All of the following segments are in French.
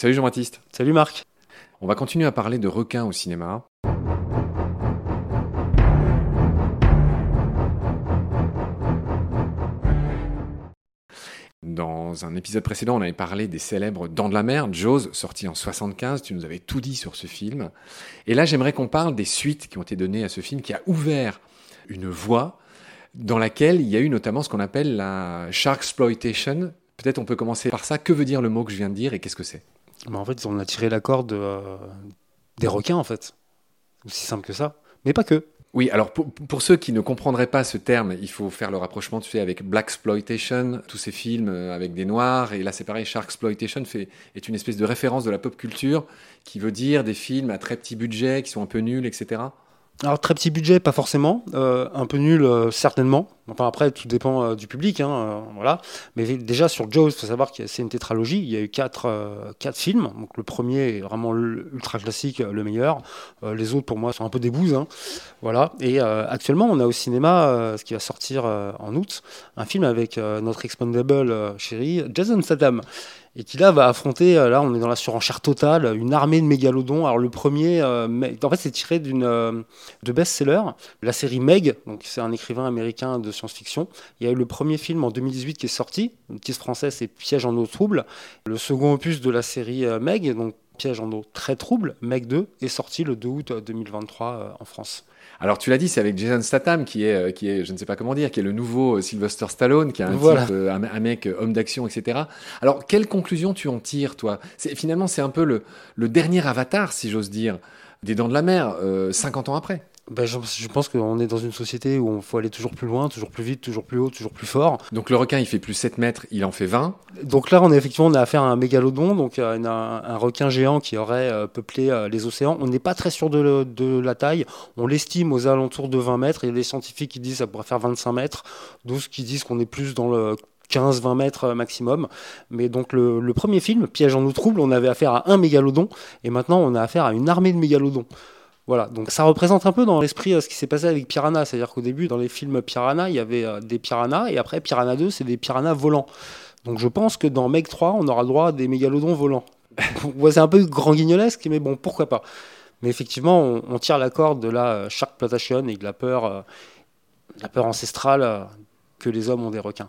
Salut Jean-Baptiste. Salut Marc. On va continuer à parler de requins au cinéma. Dans un épisode précédent, on avait parlé des célèbres Dents de la mer, Jaws, sorti en 75. Tu nous avais tout dit sur ce film. Et là, j'aimerais qu'on parle des suites qui ont été données à ce film, qui a ouvert une voie dans laquelle il y a eu notamment ce qu'on appelle la shark exploitation. Peut-être on peut commencer par ça. Que veut dire le mot que je viens de dire et qu'est-ce que c'est? Bah, en fait, on a tiré la corde euh, des requins, en fait. Aussi simple que ça. Mais pas que. Oui, alors pour, ceux qui ne comprendraient pas ce terme, il faut faire le rapprochement, tu sais, avec Black Exploitation, tous ces films euh, avec des noirs, et là c'est pareil, Shark Exploitation est une espèce de référence de la pop culture qui veut dire des films à très petit budget, qui sont un peu nuls, etc. Alors, très petit budget, pas forcément. Euh, un peu nul, euh, certainement. Enfin, après, tout dépend euh, du public. Hein, voilà. Mais déjà, sur Jaws, il faut savoir que c'est une tétralogie. Il y a eu quatre, quatre films. Donc, le premier est vraiment ultra classique, le meilleur. Les autres, pour moi, sont un peu des bouses. hein. Voilà. Et actuellement, on a au cinéma, ce qui va sortir en août, un film avec notre expandable chéri, Jason Statham. Et qui là va affronter, euh, là on est dans la surenchère totale, une armée de mégalodons. Alors le premier, euh, en fait c'est tiré d'une euh, de best-seller, la série Meg, donc c'est un écrivain américain de science-fiction. Il y a eu le premier film en 2018 qui est sorti, le titre français c'est Piège en eau trouble. Le second opus de la série Meg, donc Piège en eau très trouble, Meg 2, est sorti le 2 août euh, 2023 euh, en France. Alors tu l'as dit, c'est avec Jason Statham qui est, euh, qui est, je ne sais pas comment dire, qui est le nouveau euh, Sylvester Stallone, qui est un, Voilà. type, euh, un, un mec homme d'action, etc. Alors quelle conclusion tu en tires, toi? Finalement, c'est un peu le, le dernier avatar, si j'ose dire, des Dents de la Mer, euh, 50 ans après. Ben, je, je pense qu'on est dans une société où il faut aller toujours plus loin, toujours plus vite, toujours plus haut, toujours plus fort. Donc le requin, il fait plus 7 mètres, il en fait 20. Donc là, on est effectivement, on a affaire à un mégalodon, donc euh, un, un requin géant qui aurait euh, peuplé euh, les océans. On n'est pas très sûr de, le- de la taille. On l'estime aux alentours de 20 mètres. Il y a des scientifiques qui disent que ça pourrait faire 25 mètres, d'autres qui disent qu'on est plus dans le 15-20 mètres maximum. Mais donc le, le premier film, Piège en eau trouble, on avait affaire à un mégalodon, et maintenant on a affaire à une armée de mégalodons. Voilà, donc ça représente un peu dans l'esprit euh, ce qui s'est passé avec Piranha, c'est-à-dire qu'au début, dans les films Piranha, il y avait euh, des piranhas, et après Piranha 2, c'est des piranhas volants. Donc je pense que dans Meg 3, on aura droit à des mégalodons volants. C'est un peu grand guignolesque, mais bon, pourquoi pas. Mais effectivement, on, tire la corde de la euh, shark plantation et de la peur, la peur ancestrale que les hommes ont des requins.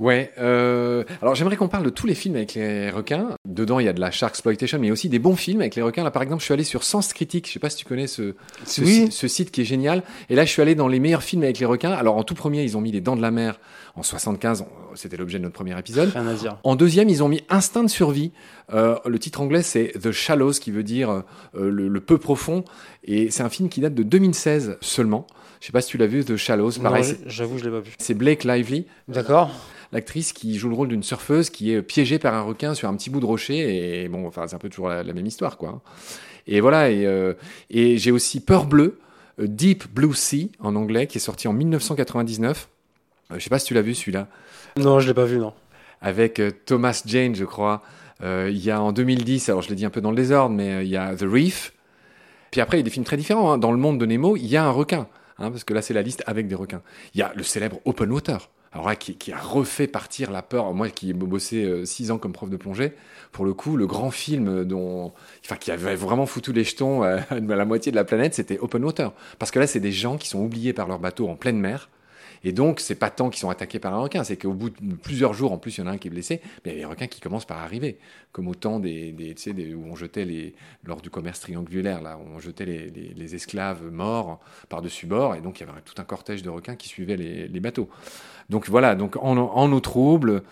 Ouais. euh, alors j'aimerais qu'on parle de tous les films avec les requins. Dedans, il y a de la shark exploitation, mais aussi des bons films avec les requins. Là, par exemple, je suis allé sur Sens Critique. Je sais pas si tu connais ce, ce, Oui. ce site qui est génial. Et là, je suis allé dans les meilleurs films avec les requins. Alors en tout premier, ils ont mis Les Dents de la Mer en 75. C'était l'objet de notre premier épisode. Rien à dire. En deuxième, ils ont mis Instinct de survie. Euh, le titre anglais, c'est The Shallows, qui veut dire euh, le, le peu profond. Et c'est un film qui date de 2016 seulement. Je sais pas si tu l'as vu, The Shallows. Pareil, j'avoue, je l'ai pas vu. c'est Blake Lively, D'accord. l'actrice qui joue le rôle d'une surfeuse qui est piégée par un requin sur un petit bout de rocher. Et bon, enfin, c'est un peu toujours la, la même histoire, quoi. Et voilà. Et, euh, et j'ai aussi Peur bleue, Deep Blue Sea en anglais, qui est sorti en 1999. Euh, je sais pas si tu l'as vu celui-là Non, je l'ai pas vu, non. avec euh, Thomas Jane, je crois. Euh, il y a en 2010, alors je l'ai dit un peu dans le désordre, mais il y a The Reef. Puis après, il y a des films très différents. hein. Dans le monde de Nemo, il y a un requin, hein, parce que là, c'est la liste avec des requins. Il y a le célèbre Open Water, alors là, qui, qui a refait partir la peur. Moi, qui ai bossé six ans comme prof de plongée, pour le coup, le grand film dont, enfin, qui avait vraiment foutu les jetons à la moitié de la planète, c'était Open Water. Parce que là, c'est des gens qui sont oubliés par leur bateau en pleine mer. Et donc, c'est pas tant qu'ils sont attaqués par un requin, c'est qu'au bout de plusieurs jours, en plus, il y en a un qui est blessé, mais il y a des requins qui commencent par arriver, comme au temps des, des, des- où on jetait les, lors du commerce triangulaire, là, où on jetait les, les- les esclaves morts par-dessus bord, et donc il y avait tout un cortège de requins qui suivaient les, les bateaux. Donc voilà, donc en, en eau trouble,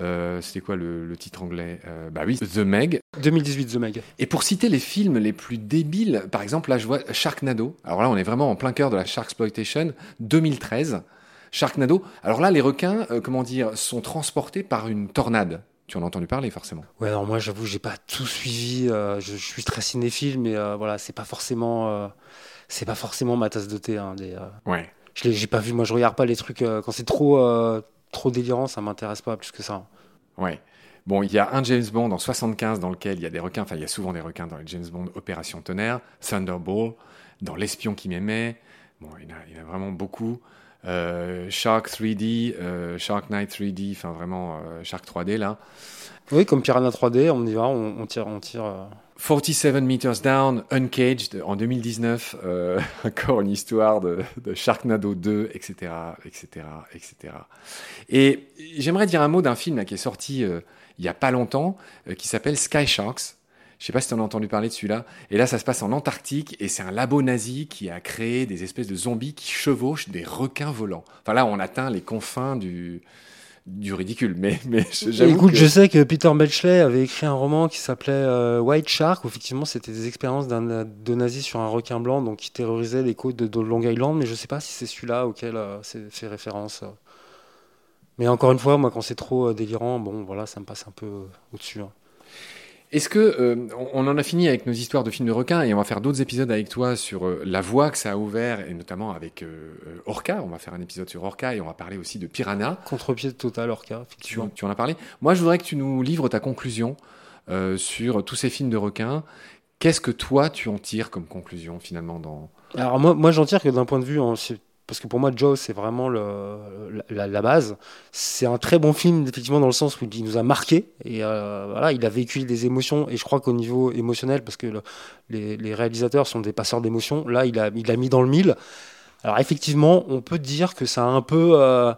euh, c'était quoi le, le titre anglais Euh, Bah oui, The Meg. 2018, The Meg. Et pour citer les films les plus débiles, par exemple, là je vois Sharknado. Alors là, on est vraiment en plein cœur de la Shark Exploitation, 2013. Sharknado. Alors là, les requins, euh, comment dire, sont transportés par une tornade. Tu en as entendu parler forcément. Ouais, non, moi j'avoue, j'ai pas tout suivi. euh, je, je suis très cinéphile, mais euh, voilà, c'est pas forcément, c'est pas forcément ma tasse de thé. hein, des, Ouais. je l'ai- j'ai pas vu. Moi, je regarde pas les trucs quand c'est trop, trop délirant. Ça m'intéresse pas plus que ça. Ouais. Bon, il y a un James Bond en 75 dans lequel il y a des requins, enfin il y a souvent des requins dans les James Bond Opération Tonnerre, Thunderball. dans L'espion qui m'aimait. Bon, il a, il a vraiment beaucoup. Euh, Shark 3D, euh, Shark Night 3D, enfin vraiment euh, Shark 3D là. Oui, comme Piranha 3D, on y va, on, on tire, on tire. euh, 47 Meters Down, Uncaged en 2019, euh, encore une histoire de, de Sharknado 2, etc., etc., etc. Et j'aimerais dire un mot d'un film là, qui est sorti euh, il y a pas longtemps, euh, qui s'appelle Sky Sharks. Je sais pas si tu en as entendu parler de celui-là. Et là, ça se passe en Antarctique et c'est un labo nazi qui a créé des espèces de zombies qui chevauchent des requins volants. Enfin là, on atteint les confins du du ridicule, mais mais Écoute, que- je sais que Peter Benchley avait écrit un roman qui s'appelait euh, White Shark, où effectivement c'était des expériences de nazis sur un requin blanc donc qui terrorisait les côtes de, de Long Island, mais je sais pas si c'est celui-là auquel euh, c'est fait référence. euh. Mais encore une fois, moi quand c'est trop euh, délirant, bon voilà, ça me passe un peu au-dessus. hein. Est-ce que euh, on en a fini avec nos histoires de films de requins et on va faire d'autres épisodes avec toi sur euh, la voie que ça a ouvert et notamment avec euh, euh, Orca. On va faire un épisode sur Orca et on va parler aussi de Piranha. Contre-pied total, Orca, tu en as parlé. Moi, je voudrais que tu nous livres ta conclusion euh, sur tous ces films de requins. Qu'est-ce que toi tu en tires comme conclusion finalement dans Alors moi, moi j'en tire que d'un point de vue, hein, c'est- parce que pour moi Joe c'est vraiment le, la, la base. C'est un très bon film effectivement dans le sens où il nous a marqué et euh, voilà, il a véhiculé des émotions et je crois qu'au niveau émotionnel, parce que le- les, les réalisateurs sont des passeurs d'émotions, là il a, il a mis dans le mille. Alors effectivement, on peut dire que ça a un peu, euh,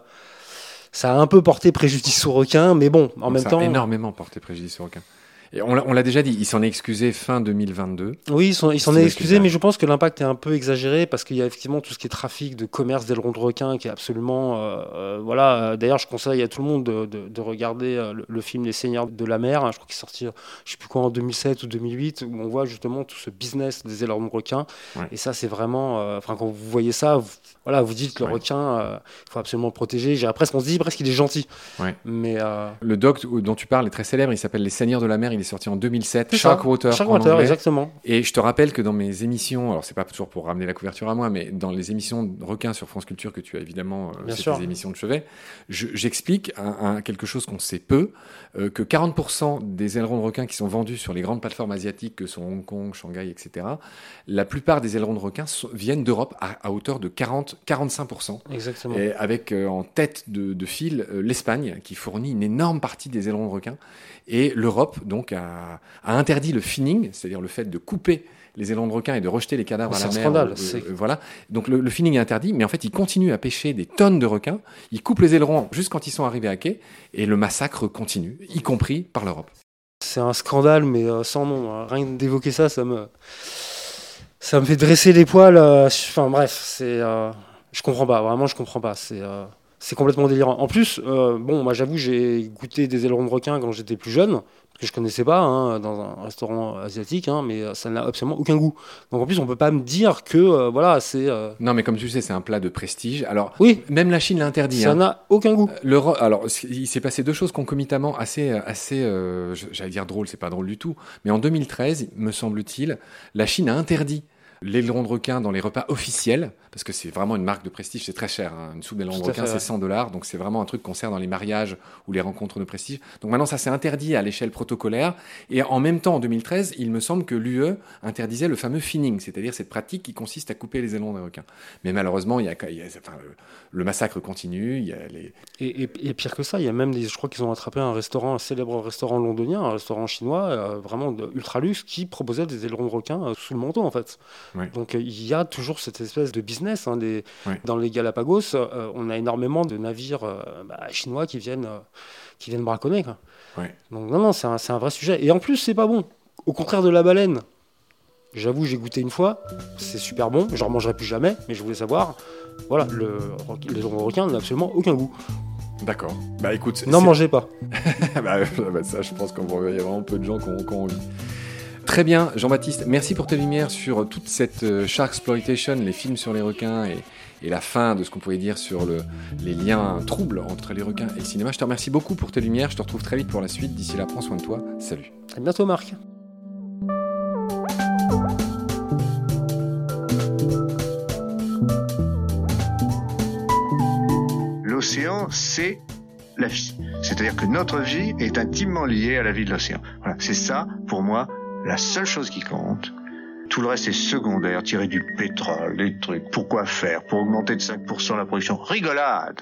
ça a un peu porté préjudice au requin, mais bon, en Donc, même ça temps, a énormément porté préjudice au requin. Et on l'a déjà dit, il s'en est excusé fin 2022. Oui, ils s'en est excusé, mais je pense que l'impact est un peu exagéré parce qu'il y a effectivement tout ce qui est trafic de commerce d'ailerons de requins qui est absolument. euh, euh, voilà. Euh, D'ailleurs, je conseille à tout le monde de, de- de regarder le, le film Les Seigneurs de la Mer. hein, je crois qu'il est sorti, je sais plus quoi, en 2007 ou 2008, où on voit justement tout ce business des ailerons de requins. Ouais. Et ça, c'est vraiment. euh, quand vous voyez ça, vous, voilà, vous dites que le Ouais. requin, euh, il faut absolument le protéger. J'ai presque, on se dit presque qu'il est gentil. Ouais. Mais. Le doc dont tu parles est très célèbre, il s'appelle Les Seigneurs de la mer, il est sorti en 2007, c'est ça. Sharkwater Sharkwater, exactement. Et je te rappelle que dans mes émissions, alors c'est pas toujours pour ramener la couverture à moi, mais dans les émissions de requins sur France Culture que tu as évidemment, euh, c'est tes émissions de chevet, je- j'explique un, un- quelque chose qu'on sait peu, euh, que 40% des ailerons de requins qui sont vendus sur les grandes plateformes asiatiques que sont Hong Kong, Shanghai, etc., la plupart des ailerons de requins sont- viennent d'Europe à, à hauteur de 40-45%. Exactement. Et avec euh, en tête de, de file euh, l'Espagne, qui fournit une énorme partie des ailerons de requin. Et l'Europe, donc, a, a interdit le finning, c'est-à-dire le fait de couper les ailerons de requin et de rejeter les cadavres C'est à la mer. scandale, euh, euh, voilà. Donc le, le finning est interdit, mais en fait, ils continuent à pêcher des tonnes de requins. Ils coupent les ailerons juste quand ils sont arrivés à quai, et le massacre continue, y compris par l'Europe. C'est un scandale, mais euh, sans nom. hein. Rien que d'évoquer ça, ça me, ça me fait dresser les poils. euh, Enfin bref, c'est, euh, je comprends pas. Vraiment, je comprends pas. C'est, euh, c'est complètement délirant. En plus, euh, bon, moi j'avoue, j'ai goûté des ailerons de requin quand j'étais plus jeune, que je connaissais pas, hein, dans un restaurant asiatique, hein, mais ça n'a absolument aucun goût. Donc en plus, on peut pas me dire que, euh, voilà, c'est, euh, Non, mais comme tu le sais, c'est un plat de prestige. Alors, oui, même la Chine l'a interdit. ça hein. n'a aucun goût. L'Euro- alors, il s'est passé deux choses concomitamment assez, assez, j'allais dire drôle, c'est pas drôle du tout. Mais en 2013, me semble-t-il, la Chine a interdit l'aileron de requin dans les repas officiels, parce que c'est vraiment une marque de prestige, c'est très cher. hein. Une soupe d'aileron de requin, c'est ouais. 100 dollars, donc c'est vraiment un truc qu'on sert dans les mariages ou les rencontres de prestige. Donc maintenant, ça s'est interdit à l'échelle protocolaire. Et en même temps, en 2013, il me semble que l'UE interdisait le fameux finning, c'est-à-dire cette pratique qui consiste à couper les ailerons des requins. Mais malheureusement, il y a, il y a- enfin, le, le massacre continue, il y a les, Et, et- et pire que ça, il y a même des, je crois qu'ils ont attrapé un restaurant, un célèbre restaurant londonien, un restaurant chinois, euh, vraiment de ultra luxe, qui proposait des ailerons de requin euh, sous le manteau en fait. Donc euh, il y a toujours cette espèce de business. hein, des-. Dans les Galapagos, euh, on a énormément de navires euh, bah, chinois qui viennent, euh, qui viennent braconner. Quoi. Donc non, non, c'est un, un vrai sujet. Et en plus, c'est pas bon. Au contraire de la baleine. J'avoue, j'ai goûté une fois, c'est super bon, je remangerai plus jamais, mais je voulais savoir, voilà, le, les ailerons de requin n'ont absolument aucun goût. D'accord. Bah écoute, N'en mangez pas. bah, bah, ça, je pense qu'il y a vraiment peu de gens qui ont, qui ont envie. Très bien, Jean-Baptiste, merci pour tes lumières sur toute cette euh, shark exploitation, les films sur les requins et, et la fin de ce qu'on pourrait dire sur le, les liens troubles entre les requins et le cinéma. Je te remercie beaucoup pour tes lumières, je te retrouve très vite pour la suite. D'ici là, prends soin de toi. Salut. À bientôt, Marc. L'océan, c'est la vie. C'est-à-dire que notre vie est intimement liée à la vie de l'océan. Voilà, c'est ça, pour moi, la seule chose qui compte. Tout le reste est secondaire, tirer du pétrole, des trucs. Pourquoi faire? Pour augmenter de 5% la production Rigolade